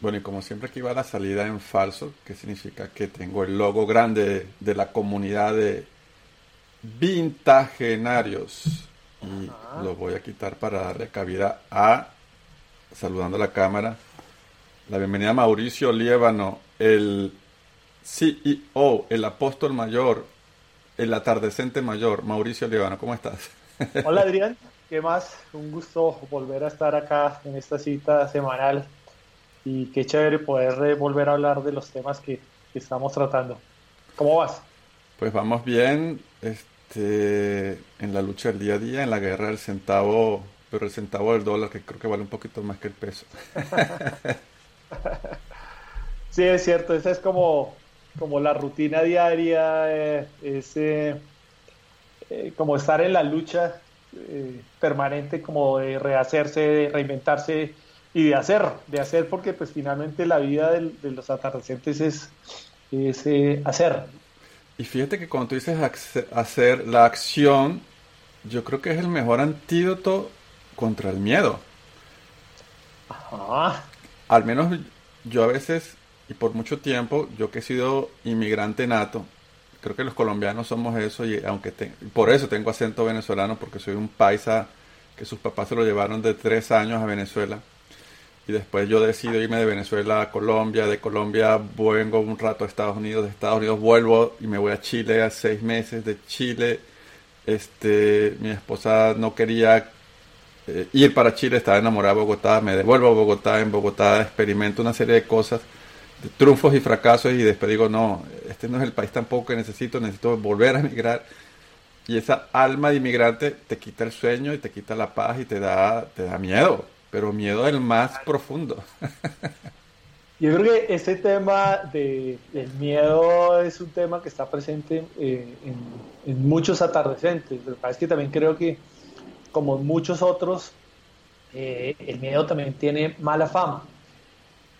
Bueno, y como siempre aquí va la salida en falso, que significa que tengo el logo grande de la comunidad de vintagenarios. Y lo voy a quitar para darle cabida a, saludando a la cámara, la bienvenida a Mauricio Liébano, el CEO, el apóstol mayor, el atardecente mayor. Mauricio Liébano, ¿cómo estás? Hola Adrián, ¿qué más? Un gusto volver a estar acá en esta cita semanal y qué chévere poder eh, volver a hablar de los temas que, que, estamos tratando. ¿Cómo vas? Pues vamos bien este, en la lucha del día a día, en la guerra del centavo, pero el centavo del dólar que creo que vale un poquito más que el peso. sí, es cierto, esa es como, como la rutina diaria, eh, es eh, eh, como estar en la lucha permanente, como de rehacerse, de reinventarse y de hacer, de hacer porque pues finalmente la vida de, de los atardecientes es, es eh, hacer. Y fíjate que cuando tú dices hacer la acción, yo creo que es el mejor antídoto contra el miedo. Ajá. Al menos yo a veces, y por mucho tiempo, yo que he sido inmigrante nato, creo que los colombianos somos eso, y aunque te, por eso tengo acento venezolano, porque soy un paisa que sus papás se lo llevaron de tres años a Venezuela y después yo decido irme de Venezuela a Colombia, de Colombia vengo un rato a Estados Unidos, de Estados Unidos vuelvo y me voy a Chile a seis meses, de Chile este mi esposa no quería eh, ir para Chile, estaba enamorada de Bogotá, me devuelvo a Bogotá, en Bogotá experimento una serie de cosas, de triunfos y fracasos y después digo, no, este no es el país tampoco que necesito, necesito volver a emigrar. Y esa alma de inmigrante te quita el sueño y te quita la paz y te da, te da miedo pero miedo el más profundo. Yo creo que ese tema de, del miedo es un tema que está presente eh, en, muchos atardecentes. Lo que es que también creo que, como muchos otros, eh, el miedo también tiene mala fama.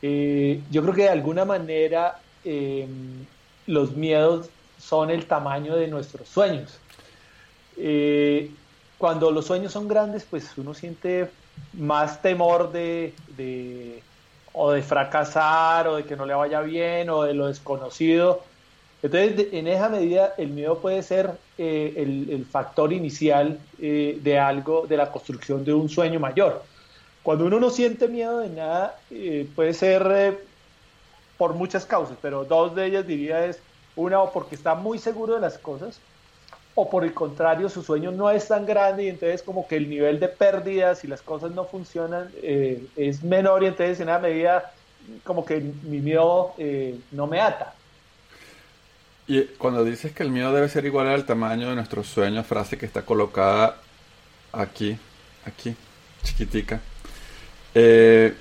Eh, yo creo que de alguna manera em, los miedos son el tamaño de nuestros sueños. Cuando los sueños son grandes, pues uno siente más temor de, de, o de fracasar o de que no le vaya bien o de lo desconocido. Entonces, en esa medida, el miedo puede ser eh, el, el, factor inicial eh, de algo, de la construcción de un sueño mayor. Cuando uno no siente miedo de nada, eh, puede ser por muchas causas, pero dos de ellas diría es, una, o porque está muy seguro de las cosas, o por el contrario, su sueño no es tan grande y entonces como que el nivel de pérdidas y las cosas no funcionan eh, es menor y entonces en una medida como que mi miedo eh, no me ata. Y cuando dices que el miedo debe ser igual al tamaño de nuestros sueños, frase que está colocada aquí, aquí, chiquitica. Eh,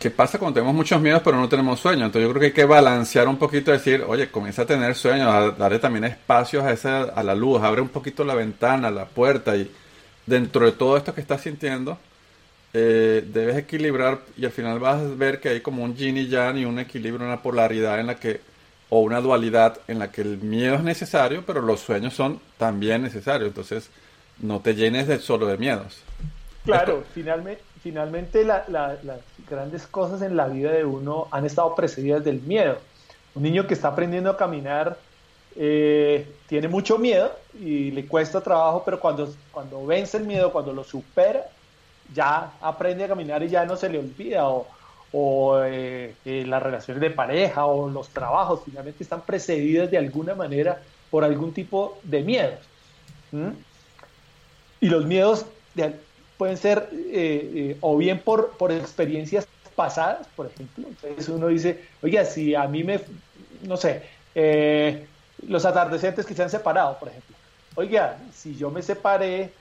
¿Qué pasa cuando tenemos muchos miedos pero no tenemos sueños? Entonces yo creo que hay que balancear un poquito, decir, oye, comienza a tener sueños, a darle también espacios a, esa, a la luz, abre un poquito la ventana, la puerta y dentro de todo esto que estás sintiendo, eh, debes equilibrar y al final vas a ver que hay como un yin y yang y un equilibrio, una polaridad en la que, o una dualidad en la que el miedo es necesario, pero los sueños son también necesarios. Entonces no te llenes de solo de miedos. Claro, finalmente finalmente la, la, las grandes cosas en la vida de uno han estado precedidas del miedo. Un niño que está aprendiendo a caminar eh, tiene mucho miedo y le cuesta trabajo, pero cuando, cuando vence el miedo, cuando lo supera, ya aprende a caminar y ya no se le olvida. O, o eh, eh, las relaciones de pareja o los trabajos finalmente están precedidas de alguna manera por algún tipo de miedos. ¿Mm? Y los miedos de, pueden ser eh, eh, o bien por, por experiencias pasadas, por ejemplo. Entonces uno dice, oiga, si a mí me, no sé, eh, los atardecentes que se han separado, por ejemplo. Oiga, si yo me separé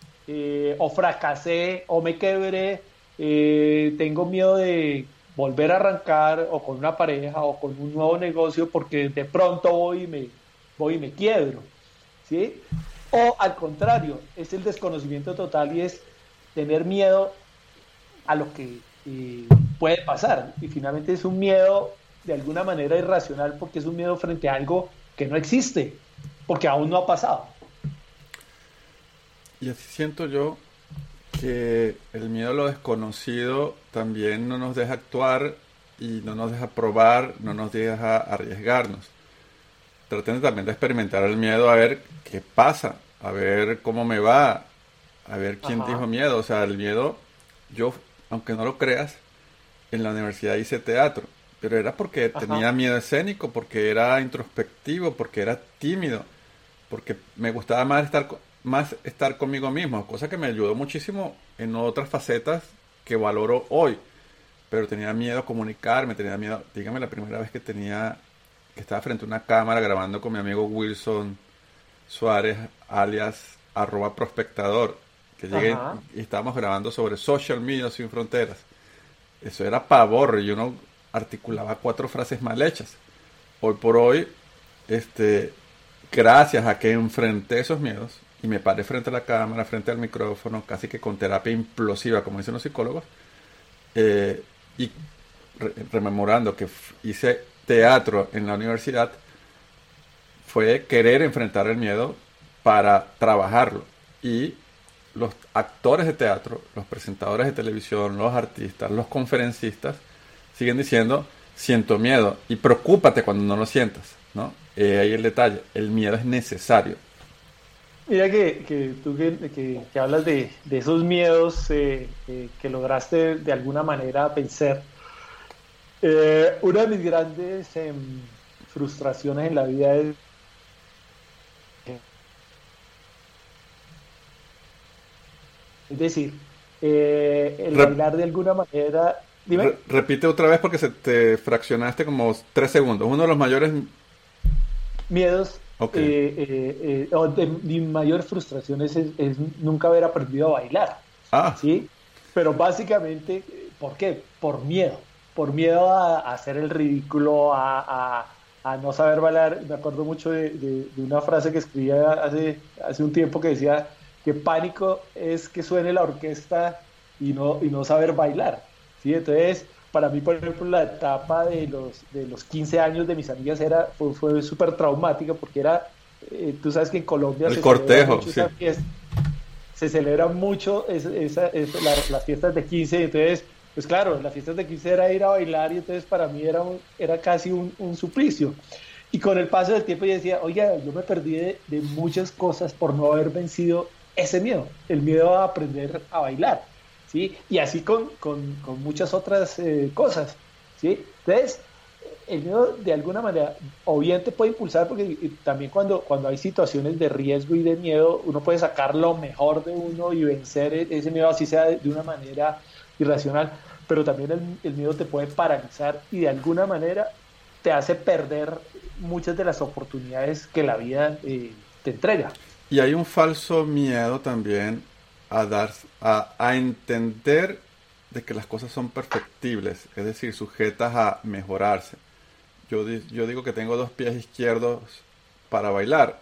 o fracasé o me quebré, tengo miedo de volver a arrancar o con una pareja o con un nuevo negocio porque de pronto voy y me, voy y me quiebro. ¿sí? O al contrario, es el desconocimiento total y es tener miedo a lo que eh, puede pasar. Y finalmente es un miedo de alguna manera irracional porque es un miedo frente a algo que no existe, porque aún no ha pasado. Y así siento yo que el miedo a lo desconocido también no nos deja actuar y no nos deja probar, no nos deja arriesgarnos. Traten también de experimentar el miedo a ver qué pasa, a ver cómo me va, a ver quién dijo miedo. O sea, el miedo, yo, aunque no lo creas, en la universidad hice teatro, pero era porque tenía miedo escénico, porque era introspectivo, porque era tímido, porque me gustaba más estar más estar conmigo mismo, cosa que me ayudó muchísimo en otras facetas que valoro hoy. Pero tenía miedo a comunicarme, tenía miedo, dígame la primera vez que tenía, que estaba frente a una cámara grabando con mi amigo Wilson Suárez, alias arroba prospectador, que llegué y estábamos grabando sobre social media sin fronteras. Eso era pavor, y uno articulaba cuatro frases mal hechas. Hoy por hoy, este, gracias a que enfrenté esos miedos, y me paré frente a la cámara, frente al micrófono, casi que con terapia implosiva, como dicen los psicólogos, eh, y rememorando que hice teatro en la universidad, fue querer enfrentar el miedo para trabajarlo. Y los actores de teatro, los presentadores de televisión, los artistas, los conferencistas, siguen diciendo, siento miedo y preocúpate cuando no lo sientas. ¿no? Eh, ahí el detalle, el miedo es necesario Mira que, que tú que, que, hablas de, de, esos miedos eh, eh, que lograste de alguna manera vencer. Una de mis grandes em, frustraciones en la vida es Es decir, el bailar de alguna manera. Dime. repite otra vez porque se te fraccionaste como tres segundos. Uno de los mayores miedos eh, eh, eh, de, mi mayor frustración es, nunca haber aprendido a bailar. Ah. ¿sí? Pero básicamente, ¿por qué? Por miedo. Por miedo a, hacer el ridículo, a, no saber bailar. Me acuerdo mucho de, una frase que escribía hace, hace un tiempo que decía que pánico es que suene la orquesta y no, y no saber bailar. ¿sí? Entonces, para mí, por ejemplo, la etapa de los, de los 15 años de mis amigas era, fue, fue súper traumática porque era, eh, tú sabes que en Colombia el se cortejo, se celebra mucho esa, las fiestas de 15, entonces, pues claro, las fiestas de 15 era ir a bailar y entonces para mí era, era casi un, un, suplicio. Y con el paso del tiempo yo decía, oye, yo me perdí de, de muchas cosas por no haber vencido ese miedo, el miedo a aprender a bailar. ¿sí? Y así con, muchas otras eh, cosas, ¿sí? Entonces, el miedo de alguna manera, o bien te puede impulsar, porque también cuando, cuando hay situaciones de riesgo y de miedo, uno puede sacar lo mejor de uno y vencer e-, ese miedo, así sea de, una manera irracional, pero también el, miedo te puede paralizar y de alguna manera te hace perder muchas de las oportunidades que la vida eh, te entrega. Y hay un falso miedo también a, dar, a, entender de que las cosas son perfectibles, es decir, sujetas a mejorarse. Yo, yo digo que tengo dos pies izquierdos para bailar.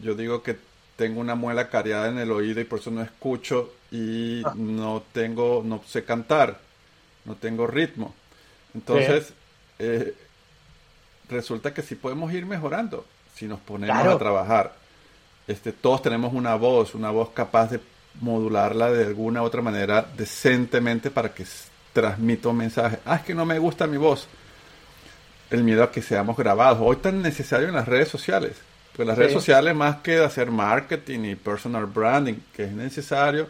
Yo digo que tengo una muela cariada en el oído y por eso no escucho y ah. no tengo, no sé cantar, no tengo ritmo. Entonces, eh, resulta que sí podemos ir mejorando si nos ponemos a trabajar. Este, todos tenemos una voz, una voz capaz de modularla de alguna u otra manera decentemente para que transmita un mensaje. Ah, es que no me gusta mi voz. El miedo a que seamos grabados. Hoy tan necesario en las redes sociales. Pues las redes sociales, más que de hacer marketing y personal branding, que es necesario.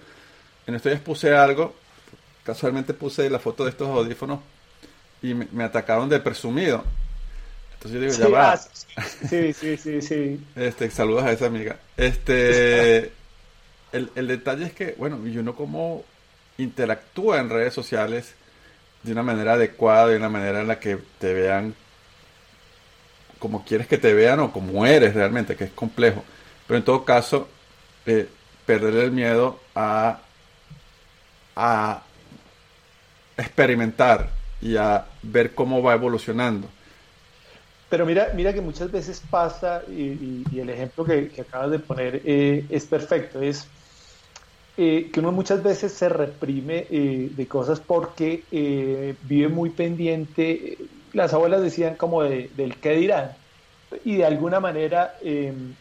En estos días puse algo, casualmente puse la foto de estos audífonos y me, atacaron de presumido. Entonces yo digo, ya va. Ah, sí, sí, sí, sí. Este, saludos a esa amiga. Este, el, el detalle es que, bueno, y uno como interactúa en redes sociales de una manera adecuada, de una manera en la que te vean como quieres que te vean o como eres realmente, que es complejo. Pero en todo caso, eh, perder el miedo a, a experimentar, y a ver cómo va evolucionando. Pero mira, mira que muchas veces pasa, y, el ejemplo que, acabas de poner eh, es perfecto, es eh, que uno muchas veces se reprime eh, de cosas porque vive muy pendiente, las abuelas decían como del qué dirán, y de alguna manera em,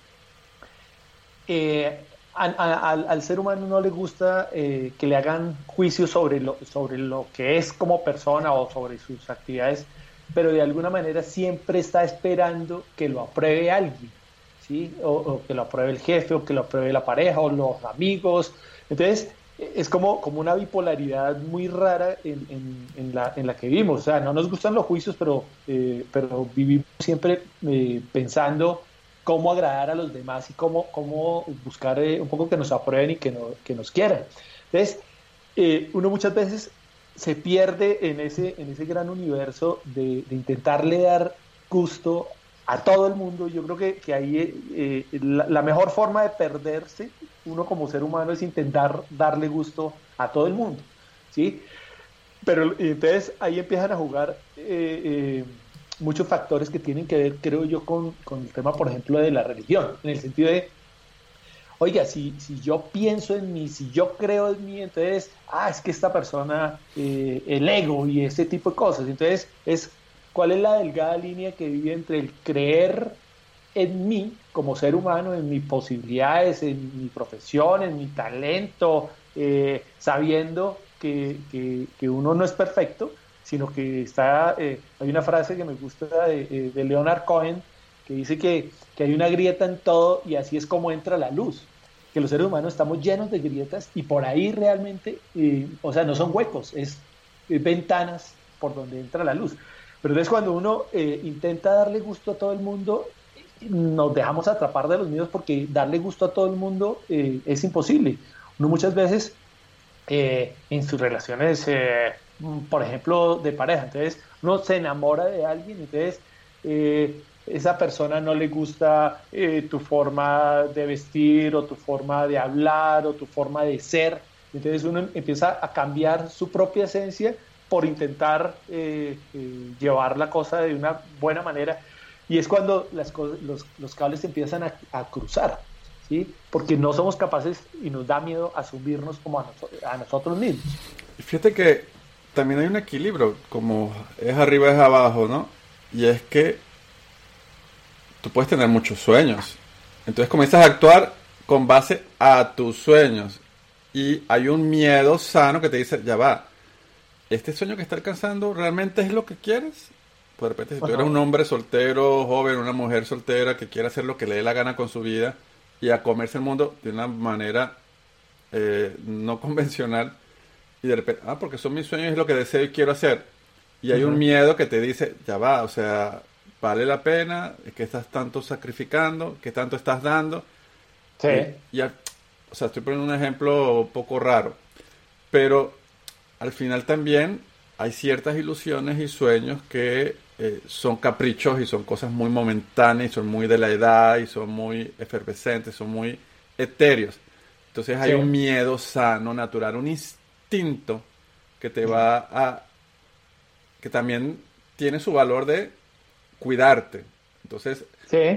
al, ser humano no le gusta que le hagan juicios sobre lo, sobre lo que es como persona o sobre sus actividades pero de alguna manera siempre está esperando que lo apruebe alguien, ¿sí? O, que lo apruebe el jefe, o que lo apruebe la pareja, o los amigos. Entonces, es como, como una bipolaridad muy rara en, en, la, en la que vivimos. O sea, no nos gustan los juicios, pero, eh, pero vivimos siempre eh, pensando cómo agradar a los demás y cómo, cómo buscar eh, un poco que nos aprueben y que, no, que nos quieran. Entonces, uno muchas veces se pierde en ese, en ese gran universo de, intentarle dar gusto a todo el mundo. Yo creo que, que ahí eh, la, mejor forma de perderse uno como ser humano es intentar darle gusto a todo el mundo. ¿sí? Pero entonces ahí empiezan a jugar eh, eh, muchos factores que tienen que ver, creo yo, con, con el tema, por ejemplo, de la religión, en el sentido de oiga, si, si yo pienso en mí, si yo creo en mí, entonces, ah, es que esta persona, eh, el ego y ese tipo de cosas. Entonces, es cuál es la delgada línea que vive entre el creer en mí como ser humano, en mis posibilidades, en mi profesión, en mi talento, eh, sabiendo que, que, uno no es perfecto, sino que está, eh, hay una frase que me gusta de, de Leonard Cohen, que dice que, que, hay una grieta en todo y así es como entra la luz que los seres humanos estamos llenos de grietas y por ahí realmente, eh, o sea, no son huecos, es, ventanas por donde entra la luz. Pero entonces cuando uno eh, intenta darle gusto a todo el mundo, nos dejamos atrapar de los miedos porque darle gusto a todo el mundo eh, es imposible. Uno muchas veces en sus relaciones, por ejemplo, de pareja, entonces uno se enamora de alguien, entonces esa persona no le gusta eh, tu forma de vestir o tu forma de hablar o tu forma de ser. Entonces uno empieza a cambiar su propia esencia por intentar eh, eh, llevar la cosa de una buena manera. Y es cuando las los, los, cables empiezan a, cruzar, ¿sí? porque no somos capaces y nos da miedo asumirnos como a, nosotros mismos. Fíjate que también hay un equilibrio, como es arriba es abajo, ¿no? Y es que tú puedes tener muchos sueños. Entonces comienzas a actuar con base a tus sueños. Y hay un miedo sano que te dice, ya va, ¿este sueño que está alcanzando realmente es lo que quieres? Pues de repente, si tú eres un hombre soltero, joven, una mujer soltera que quiere hacer lo que le dé la gana con su vida y a comerse el mundo de una manera eh, no convencional, y de repente, ah, porque son mis sueños es lo que deseo y quiero hacer. Y hay un miedo que te dice, ya va, o sea, vale la pena, que estás tanto sacrificando, que tanto estás dando. Sí. Y, o sea, estoy poniendo un ejemplo un poco raro, pero al final también hay ciertas ilusiones y sueños que eh, son caprichos y son cosas muy momentáneas y son muy de la edad y son muy efervescentes, son muy etéreos. Entonces hay un miedo sano, natural, un instinto que te va a... que también tiene su valor de cuidarte. Entonces,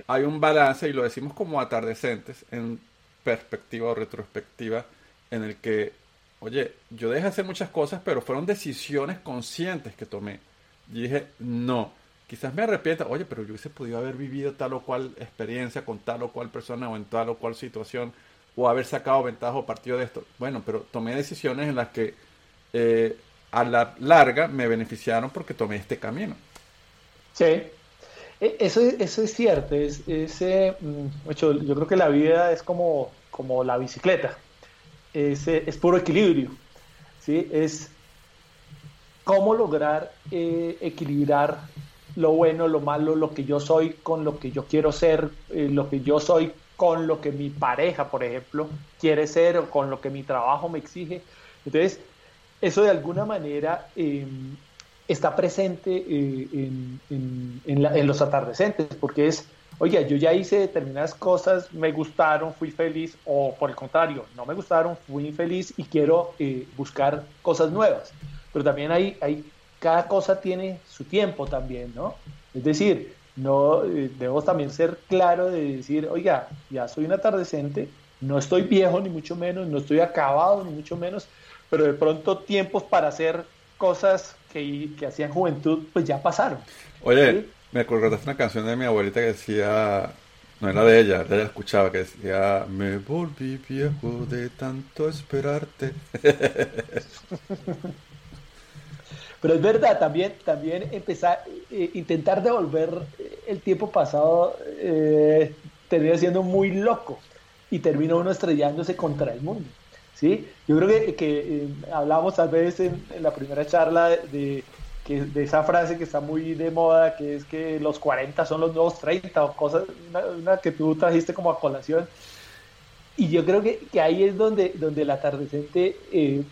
hay un balance, y lo decimos como atardecentes, en perspectiva o retrospectiva, en el que, oye, yo dejé hacer muchas cosas, pero fueron decisiones conscientes que tomé. Y dije, no, quizás me arrepienta, oye, pero yo hubiese podido haber vivido tal o cual experiencia con tal o cual persona o en tal o cual situación, o haber sacado ventaja o partido de esto. Bueno, pero tomé decisiones en las que eh, a la larga me beneficiaron porque tomé este camino. Sí, eso, eso es cierto, es, mm, yo creo que la vida es como, como la bicicleta, es, es puro equilibrio, ¿sí? es cómo lograr eh, equilibrar lo bueno, lo malo, lo que yo soy con lo que yo quiero ser, eh, lo que yo soy con lo que mi pareja, por ejemplo, quiere ser o con lo que mi trabajo me exige. Entonces, eso de alguna manera em, está presente eh, en, los atardecentes, porque es, oye, yo ya hice determinadas cosas, me gustaron, fui feliz, o por el contrario, no me gustaron, fui infeliz y quiero eh, buscar cosas nuevas. Pero también hay, hay cada cosa tiene su tiempo también, ¿no? Es decir, no eh, debemos también ser claro de decir, oiga, ya soy un atardecente, no estoy viejo ni mucho menos, no estoy acabado ni mucho menos, pero de pronto tiempos para hacer cosas que, que hacían juventud, pues ya pasaron. Oye, me acordaste una canción de mi abuelita que decía, no era de ella, de ella escuchaba, que decía, me volví viejo de tanto esperarte. Pero es verdad, también, también empezar, eh, intentar devolver el tiempo pasado eh, termina siendo muy loco y termina uno estrellándose contra el mundo. ¿Sí? Yo creo que, que eh, hablamos tal vez en, la primera charla de, que, de esa frase que está muy de moda, que es que los 40 son los nuevos 30 o cosas, una, que tú trajiste como a colación. Y yo creo que, que ahí es donde, donde el atardecente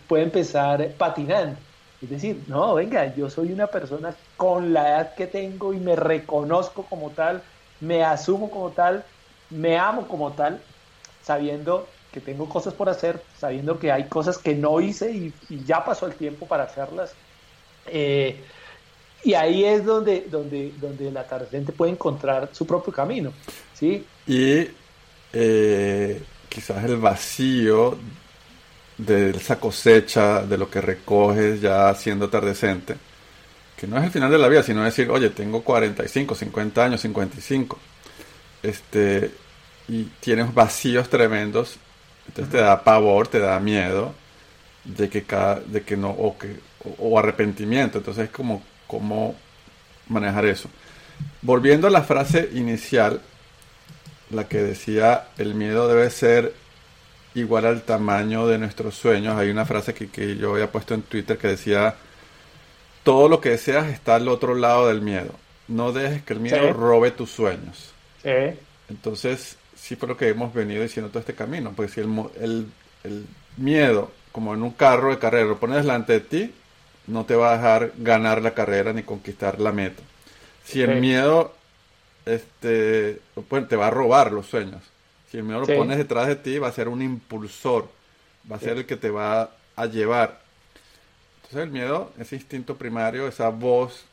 puede empezar patinando es decir, no, venga, yo soy una persona con la edad que tengo y me reconozco como tal, me asumo como tal, me amo como tal, sabiendo que tengo cosas por hacer, sabiendo que hay cosas que no hice y, ya pasó el tiempo para hacerlas. Eh, y ahí es donde, donde, donde el atardente puede encontrar su propio camino. ¿sí? Y eh, quizás el vacío de esa cosecha, de lo que recoges ya siendo atardecente, que no es el final de la vida, sino decir, oye, tengo 45, 50 años, 55, este, y tienes vacíos tremendos, entonces te da pavor, te da miedo de que cada, de que no, o que, o, arrepentimiento, entonces es como, cómo manejar eso. Volviendo a la frase inicial, la que decía, el miedo debe ser igual al tamaño de nuestros sueños. Hay una frase que, que yo había puesto en Twitter que decía, todo lo que deseas está al otro lado del miedo. No dejes que el miedo robe tus sueños. Entonces, sí fue lo que hemos venido diciendo todo este camino. Porque si el, el, el miedo, como en un carro de carrera, lo pones delante de ti, no te va a dejar ganar la carrera ni conquistar la meta. Si el miedo este, pues, te va a robar los sueños. Si el miedo lo pones detrás de ti, va a ser un impulsor, va a ser el que te va a llevar. Entonces el miedo, ese instinto primario, esa voz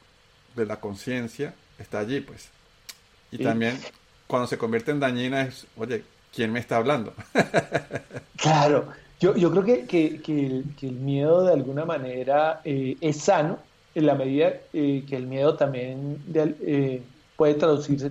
de la conciencia, está allí, pues. Y también cuando se convierte en dañina es, oye, ¿quién me está hablando? claro, yo, yo creo que, que, que, el, miedo de alguna manera eh, es sano en la medida eh, que el miedo también eh, puede traducirse.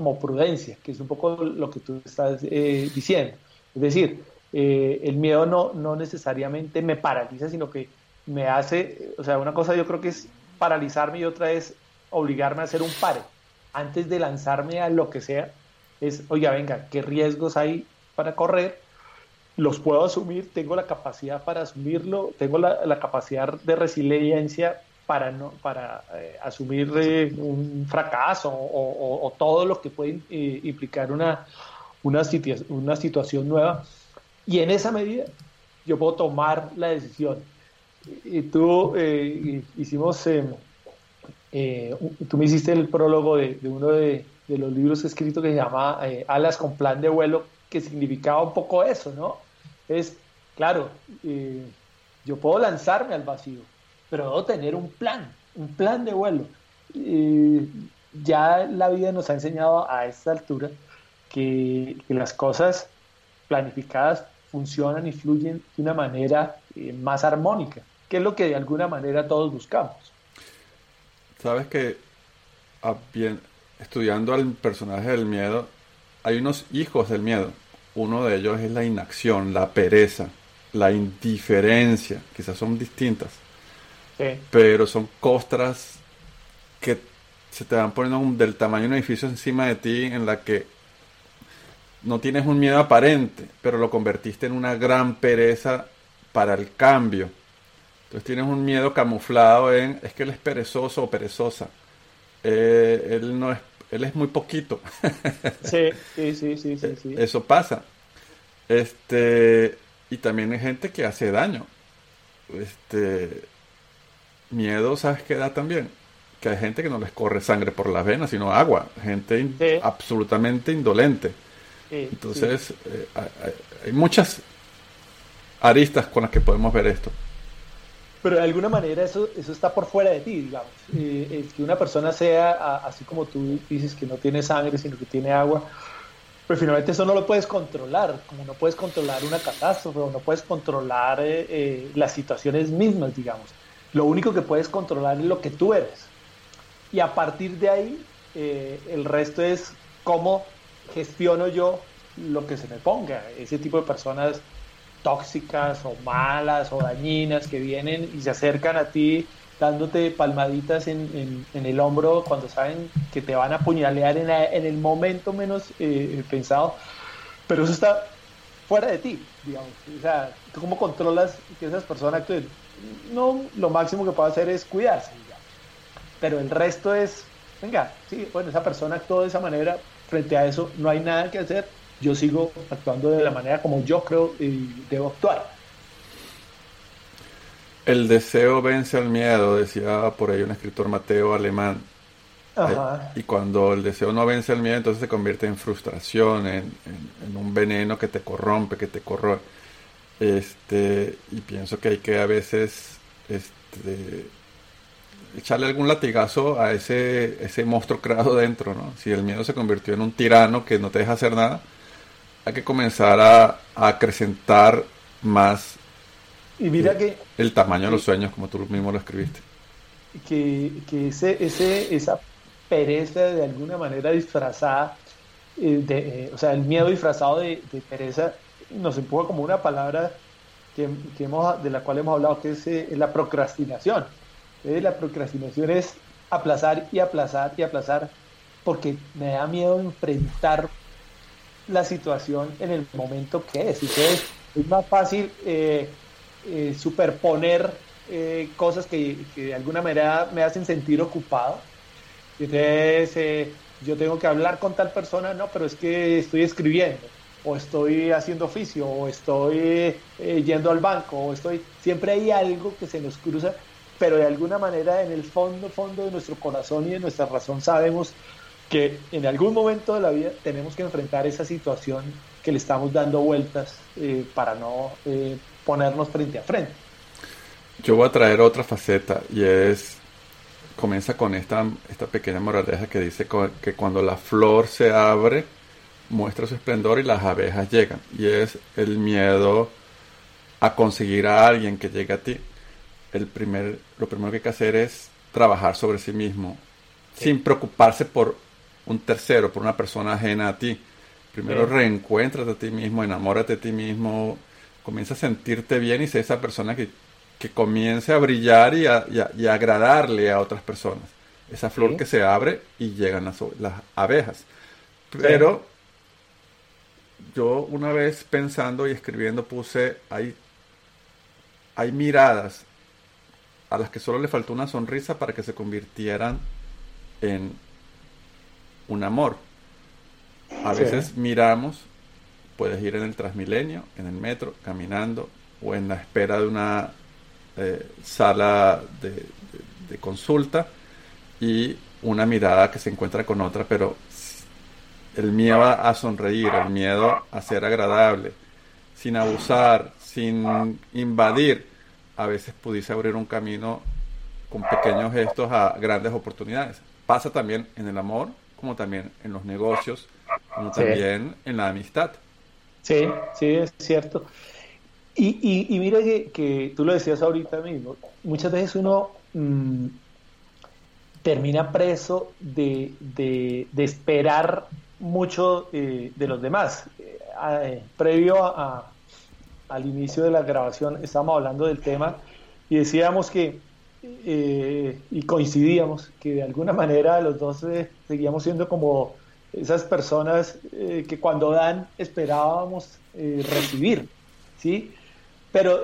como prudencia, que es un poco lo que tú estás eh, diciendo. Es decir, eh, el miedo no, no necesariamente me paraliza, sino que me hace, o sea, una cosa yo creo que es paralizarme y otra es obligarme a hacer un pare. Antes de lanzarme a lo que sea, es, oiga, venga, ¿qué riesgos hay para correr? Los puedo asumir, tengo la capacidad para asumirlo, tengo la, la capacidad de resiliencia para, no, para eh, asumir eh, un fracaso o, todo lo que puede eh, implicar una, una, una situación nueva. Y en esa medida yo puedo tomar la decisión. Y tú hicimos, tú me hiciste el prólogo de, uno de, de, los libros escritos que se llama Alas con plan de vuelo, que significaba un poco eso, ¿no? Es, claro, yo puedo lanzarme al vacío, pero debo tener un plan, un plan de vuelo. ya la vida nos ha enseñado a esta altura que, las cosas planificadas funcionan y fluyen de una manera eh, más armónica, que es lo que de alguna manera todos buscamos. Sabes que ah, bien, estudiando al personaje del miedo, hay unos hijos del miedo. Uno de ellos es la inacción, la pereza, la indiferencia, quizás son distintas. Pero son costras que se te van poniendo del tamaño de un edificio encima de ti en la que no tienes un miedo aparente, pero lo convertiste en una gran pereza para el cambio. Entonces tienes un miedo camuflado en, es que él es perezoso o perezosa. Eh, él no es, él es muy poquito. sí, sí, sí, sí, sí, Eso pasa. Este, y también hay gente que hace daño. Este, miedo, ¿sabes qué da también? Que hay gente que no les corre sangre por las venas, sino agua. Gente absolutamente indolente. Entonces, eh, hay muchas aristas con las que podemos ver esto. Pero de alguna manera eso, eso está por fuera de ti, digamos. Eh, que una persona sea, así como tú dices, que no tiene sangre, sino que tiene agua, pues finalmente eso no lo puedes controlar, como no puedes controlar una catástrofe o no puedes controlar eh, eh, las situaciones mismas, digamos. Lo único que puedes controlar es lo que tú eres. Y a partir de ahí, el resto es cómo gestiono yo lo que se me ponga. Ese tipo de personas tóxicas o malas o dañinas que vienen y se acercan a ti dándote palmaditas en, el hombro cuando saben que te van a apuñalear en, el momento menos eh, pensado. Pero eso está fuera de ti, digamos. O sea, ¿tú cómo controlas que esas personas actúen? No, lo máximo que puedo hacer es cuidarse, Pero el resto es, venga, sí, bueno, esa persona actuó de esa manera, frente a eso no hay nada que hacer, yo sigo actuando de la manera como yo creo y debo actuar. El deseo vence al miedo, decía por ahí un escritor Mateo alemán. Ajá. Y cuando el deseo no vence al miedo, entonces se convierte en frustración, en, un veneno que te corrompe, que te corroe. Este, y pienso que hay que a veces este, echarle algún latigazo a ese, ese monstruo creado dentro, ¿no? Si el miedo se convirtió en un tirano que no te deja hacer nada, hay que comenzar a, acrecentar más y mira que, el tamaño de los sueños, como tú mismo lo escribiste. Que, que ese, ese, esa pereza de alguna manera disfrazada, eh, de, eh, o sea, el miedo disfrazado de, pereza nos empuja como una palabra que, que, hemos, de la cual hemos hablado, que es, eh, la procrastinación. la procrastinación es aplazar y aplazar y aplazar porque me da miedo enfrentar la situación en el momento que es. Entonces, es más fácil eh, eh, superponer eh, cosas que, de alguna manera me hacen sentir ocupado. Entonces, yo tengo que hablar con tal persona, no, pero es que estoy escribiendo, o estoy haciendo oficio, o estoy yendo al banco, o estoy. Siempre hay algo que se nos cruza, pero de alguna manera en el fondo, fondo de nuestro corazón y de nuestra razón sabemos que en algún momento de la vida tenemos que enfrentar esa situación que le estamos dando vueltas eh, para no eh, ponernos frente a frente. Yo voy a traer otra faceta y es, comienza con esta, esta pequeña moraleja que dice que cuando la flor se abre, muestra su esplendor y las abejas llegan. Y es el miedo a conseguir a alguien que llegue a ti. El primer, lo primero que hay que hacer es trabajar sobre sí mismo, sin preocuparse por un tercero, por una persona ajena a ti. Primero reencuéntrate a ti mismo, enamórate de ti mismo, comienza a sentirte bien y sé esa persona que, comience a brillar y a, y, agradarle a otras personas. Esa flor que se abre y llegan las, las abejas. Pero yo una vez pensando y escribiendo puse, hay, hay miradas a las que solo le faltó una sonrisa para que se convirtieran en un amor. A veces miramos, puedes ir en el Transmilenio, en el metro, caminando o en la espera de una eh, sala de, consulta y una mirada que se encuentra con otra, pero el miedo a sonreír, el miedo a ser agradable, sin abusar, sin invadir, a veces pudiese abrir un camino con pequeños gestos a grandes oportunidades. Pasa también en el amor, como también en los negocios, como también en la amistad. Sí, sí, es cierto. Y, y, mira que, tú lo decías ahorita mismo, muchas veces uno mm, termina preso de, de, esperar mucho eh, de los demás. Eh, eh, previo a, al inicio de la grabación estábamos hablando del tema y decíamos que eh, y coincidíamos que de alguna manera los dos eh, seguíamos siendo como esas personas que cuando dan esperábamos recibir, ¿sí? Pero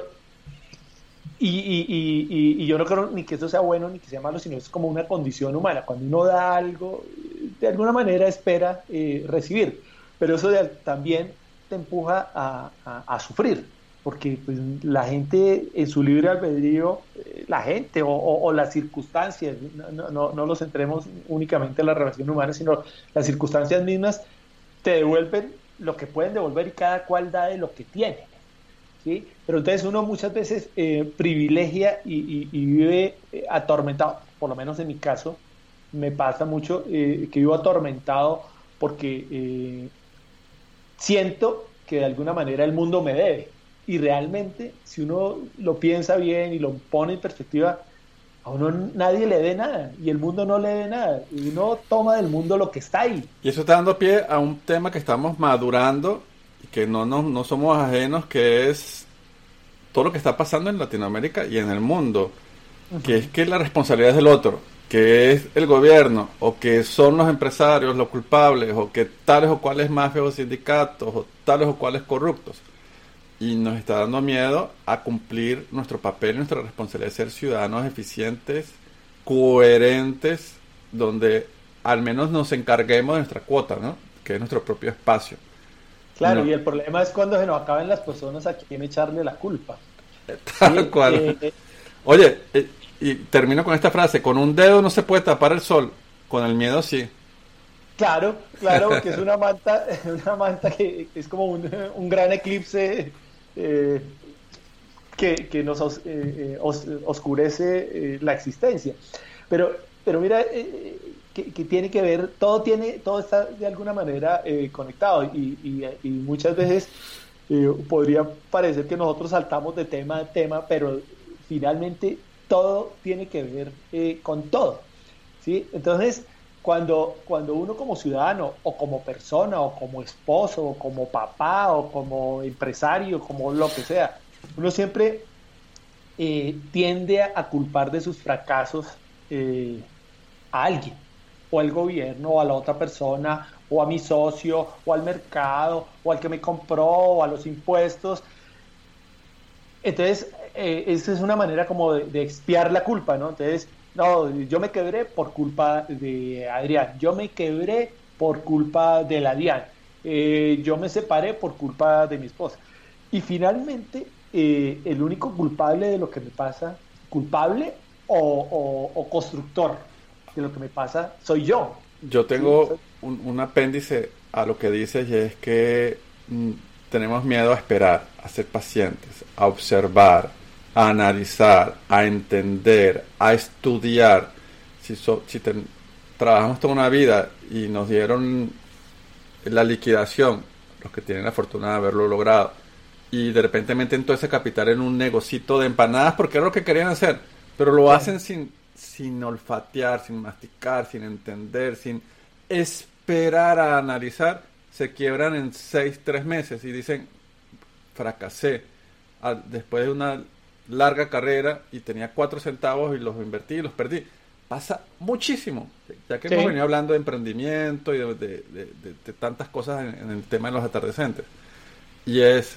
y, y, y, y, yo no creo ni que eso sea bueno ni que sea malo, sino es como una condición humana. Cuando uno da algo, de alguna manera espera eh, recibir, pero eso también te empuja a, a, sufrir, porque pues, la gente en su libre albedrío, eh, la gente o, las circunstancias, no, no, no nos centremos únicamente en la relación humana, sino las circunstancias mismas te devuelven lo que pueden devolver y cada cual da de lo que tiene. Pero entonces uno muchas veces eh, privilegia y, vive eh, atormentado, por lo menos en mi caso, me pasa mucho eh, que vivo atormentado porque siento que de alguna manera el mundo me debe. Y realmente, si uno lo piensa bien y lo pone en perspectiva, a uno nadie le dé nada y el mundo no le dé nada. Y uno toma del mundo lo que está ahí. Y eso está dando pie a un tema que estamos madurando que no, no, no somos ajenos, que es todo lo que está pasando en Latinoamérica y en el mundo, que es que la responsabilidad es del otro, que es el gobierno, o que son los empresarios los culpables, o que tales o cuales mafias o sindicatos, o tales o cuales corruptos. Y nos está dando miedo a cumplir nuestro papel, nuestra responsabilidad de ser ciudadanos eficientes, coherentes, donde al menos nos encarguemos de nuestra cuota, ¿no? que es nuestro propio espacio. Claro, y el problema es cuando se nos acaben las personas a quien echarle la culpa. Tal cual. Eh, eh, Oye, eh, y termino con esta frase, con un dedo no se puede tapar el sol, con el miedo sí. Claro, claro, porque es una manta, una manta que es como un, gran eclipse que, nos oscurece la existencia. Pero, pero mira, que, tiene que ver, todo tiene, todo está de alguna manera eh, conectado y, muchas veces eh, podría parecer que nosotros saltamos de tema a tema, pero finalmente todo tiene que ver eh, con todo. ¿sí? Entonces, cuando, cuando uno como ciudadano o como persona o como esposo o como papá o como empresario, como lo que sea, uno siempre tiende a, culpar de sus fracasos a alguien o al gobierno o a la otra persona o a mi socio o al mercado o al que me compró o a los impuestos. Entonces, eh, esa es una manera como de, expiar la culpa, ¿no? Entonces, no, yo me quebré por culpa de Adrián, yo me quebré por culpa de la Dian, eh, yo me separé por culpa de mi esposa. Y finalmente, eh, el único culpable de lo que me pasa, culpable o constructor, que lo que me pasa soy yo. Yo tengo un, apéndice a lo que dices y es que mm, tenemos miedo a esperar, a ser pacientes, a observar, a analizar, a entender, a estudiar. Si, si trabajamos toda una vida y nos dieron la liquidación, los que tienen la fortuna de haberlo logrado, y de repente meten todo ese capital en un negocito de empanadas porque es lo que querían hacer, pero lo hacen sin sin olfatear, sin masticar, sin entender, sin esperar a analizar, se quiebran en seis, tres meses y dicen, fracasé. después de una larga carrera y tenía cuatro centavos y los invertí y los perdí. Pasa muchísimo, ya que hemos venido hablando de emprendimiento y de, tantas cosas en, en, el tema de los atardecentes. Y es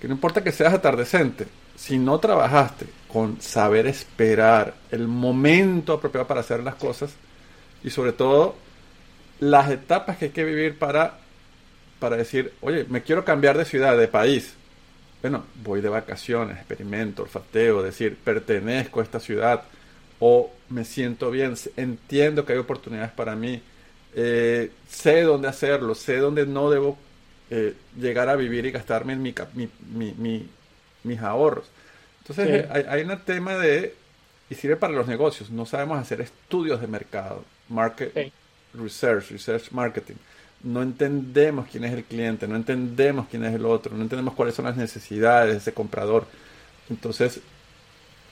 que no importa que seas atardecente, si no trabajaste con saber esperar el momento apropiado para hacer las cosas y sobre todo las etapas que hay que vivir para, para decir, oye, me quiero cambiar de ciudad, de país. Bueno, voy de vacaciones, experimento, olfateo, decir, pertenezco a esta ciudad o me siento bien, entiendo que hay oportunidades para mí, eh, sé dónde hacerlo, sé dónde no debo eh, llegar a vivir y gastarme en mi, mi, mi, mis ahorros. Entonces hay, un tema de, y sirve para los negocios, no sabemos hacer estudios de mercado, market research, research marketing. No entendemos quién es el cliente, no entendemos quién es el otro, no entendemos cuáles son las necesidades de ese comprador. Entonces,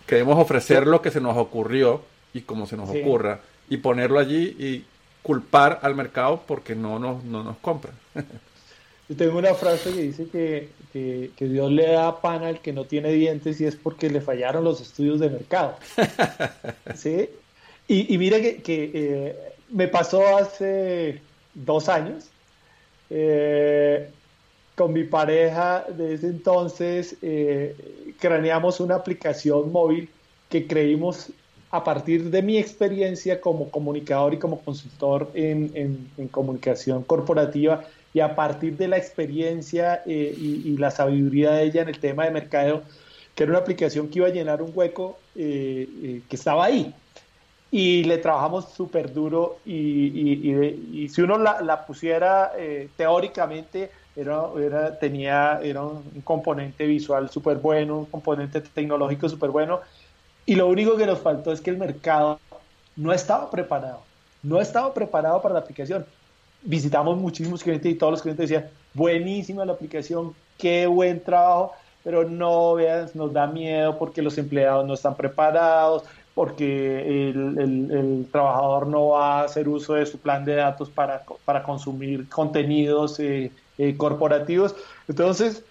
queremos ofrecer lo que se nos ocurrió y como se nos ocurra y ponerlo allí y culpar al mercado porque no nos, no nos compran. Yo tengo una frase que dice que, que, Dios le da pan al que no tiene dientes y es porque le fallaron los estudios de mercado. ¿Sí? Y, y mira que, que eh, me pasó hace dos años. Eh, con mi pareja de ese entonces eh, craneamos una aplicación móvil que creímos a partir de mi experiencia como comunicador y como consultor en, comunicación corporativa y a partir de la experiencia eh, y, la sabiduría de ella en el tema de mercadeo, que era una aplicación que iba a llenar un hueco eh, eh, que estaba ahí. Y le trabajamos súper duro y, si uno la, pusiera teóricamente, era, tenía, era un componente visual súper bueno, un componente tecnológico súper bueno, y lo único que nos faltó es que el mercado no estaba preparado, no estaba preparado para la aplicación. Visitamos muchísimos clientes y todos los clientes decían, buenísima la aplicación, qué buen trabajo, pero no veas, nos da miedo porque los empleados no están preparados, porque el, trabajador no va a hacer uso de su plan de datos para, para consumir contenidos eh, eh, corporativos. Entonces,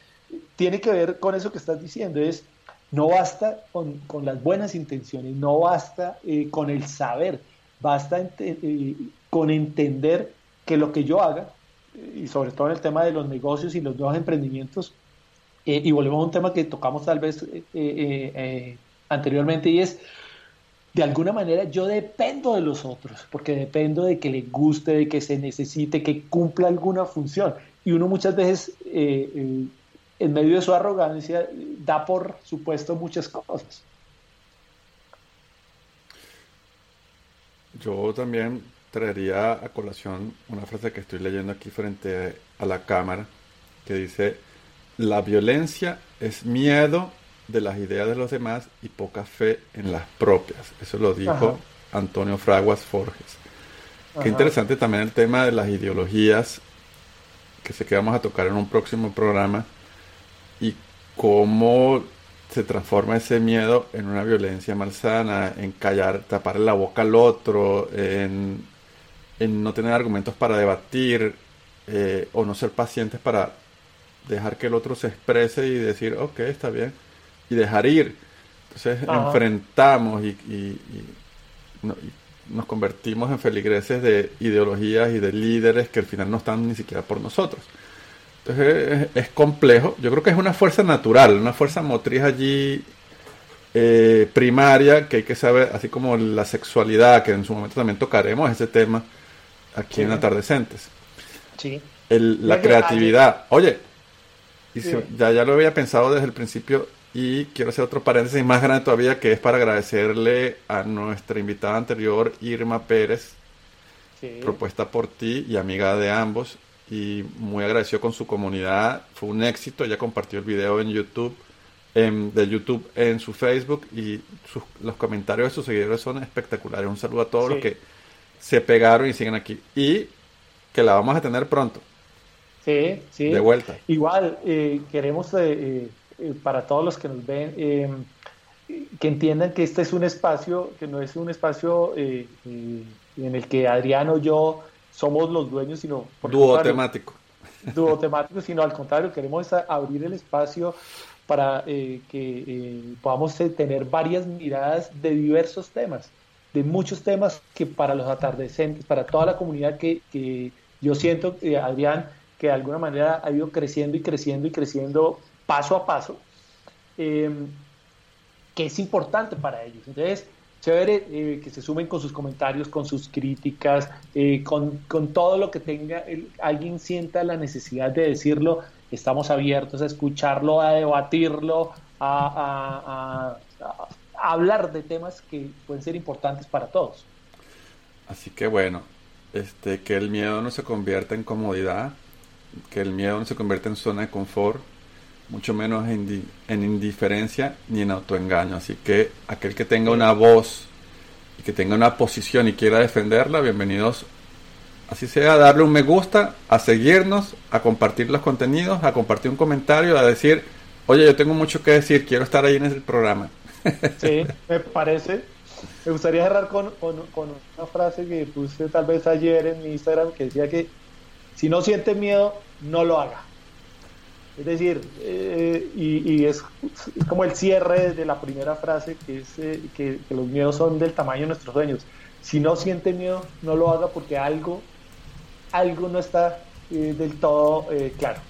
tiene que ver con eso que estás diciendo, es no basta con, las buenas intenciones, no basta eh, con el saber, basta eh, con entender que lo que yo haga, eh, y sobre todo en el tema de los negocios y los nuevos emprendimientos, y volvemos a un tema que tocamos tal vez anteriormente, y es, de alguna manera yo dependo de los otros, porque dependo de que le guste, de que se necesite, que cumpla alguna función. Y uno muchas veces en medio de su arrogancia, da por supuesto muchas cosas. Yo también traería a colación una frase que estoy leyendo aquí frente a la cámara, que dice, la violencia es miedo de las ideas de los demás y poca fe en las propias. Eso lo dijo Antonio Fraguas Forges. Qué interesante también el tema de las ideologías, que sé que vamos a tocar en un próximo programa, y cómo se transforma ese miedo en una violencia malsana, en callar, tapar la boca al otro, en, no tener argumentos para debatir eh, o no ser pacientes para dejar que el otro se exprese y decir, ok, está bien, y dejar ir. Entonces enfrentamos y, nos convertimos en feligreses de ideologías y de líderes que al final no están ni siquiera por nosotros. Entonces es, complejo. Yo creo que es una fuerza natural, una fuerza motriz allí eh, primaria que hay que saber, así como la sexualidad, que en su momento también tocaremos ese tema aquí en Atardecentes. Sí. la creatividad. Oye, ya, ya lo había pensado desde el principio y quiero hacer otro paréntesis más grande todavía que es para agradecerle a nuestra invitada anterior, Irma Pérez, propuesta por ti y amiga de ambos, y muy agradecido con su comunidad. Fue un éxito. Ella compartió el video en YouTube, en, de YouTube en su Facebook y los comentarios de sus seguidores son espectaculares. Un saludo a todos los que se pegaron y siguen aquí. Y que la vamos a tener pronto. Sí, sí. De vuelta. Igual, eh, queremos eh, eh, para todos los que nos ven que entiendan que este es un espacio, que no es un espacio en el que Adriano o yo somos los dueños, sino... Dúo temático. Dúo temático, sino al contrario, queremos abrir el espacio para eh, que eh, podamos eh, tener varias miradas de diversos temas, de muchos temas que para los atardecentes, para toda la comunidad que, que yo siento, Adrián, que de alguna manera ha ido creciendo y creciendo y creciendo paso a paso, que es importante para ellos. Entonces, chévere eh, que se sumen con sus comentarios, con sus críticas, eh, con, todo lo que tenga, alguien sienta la necesidad de decirlo, estamos abiertos a escucharlo, a debatirlo, a, hablar de temas que pueden ser importantes para todos. Así que bueno, este, que el miedo no se convierta en comodidad, que el miedo no se convierta en zona de confort, mucho menos en, indiferencia ni en autoengaño. Así que aquel que tenga una voz y que tenga una posición y quiera defenderla, bienvenidos. Así sea, a darle un me gusta, a seguirnos, a compartir los contenidos, a compartir un comentario, a decir, oye, yo tengo mucho que decir, quiero estar ahí en el programa. Sí, me parece. Me gustaría cerrar con una frase que puse tal vez ayer en mi Instagram que decía que si no siente miedo, no lo haga. Es decir, eh, y, es, como el cierre de la primera frase, que es eh, que, los miedos son del tamaño de nuestros sueños. Si no siente miedo, no lo haga porque algo, algo no está eh, del todo claro.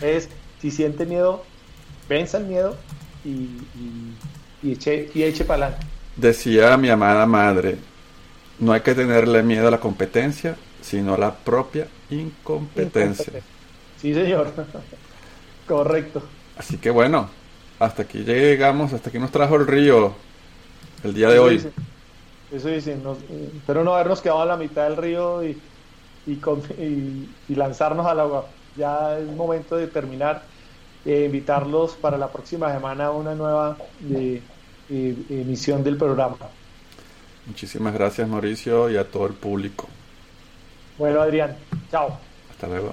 Es, si siente miedo, venza el miedo y, y, eche, y eche para adelante. Decía mi amada madre, no hay que tenerle miedo a la competencia, sino a la propia incompetencia. Sí, señor. Correcto. Así que bueno, hasta aquí llegamos, hasta aquí nos trajo el río el día de hoy. Eso dicen, eh, espero no habernos quedado a la mitad del río y, y, lanzarnos al agua. Ya es momento de terminar. e invitarlos para la próxima semana a una nueva eh, emisión del programa. Muchísimas gracias Mauricio y a todo el público. Bueno Adrián, chao. Hasta luego.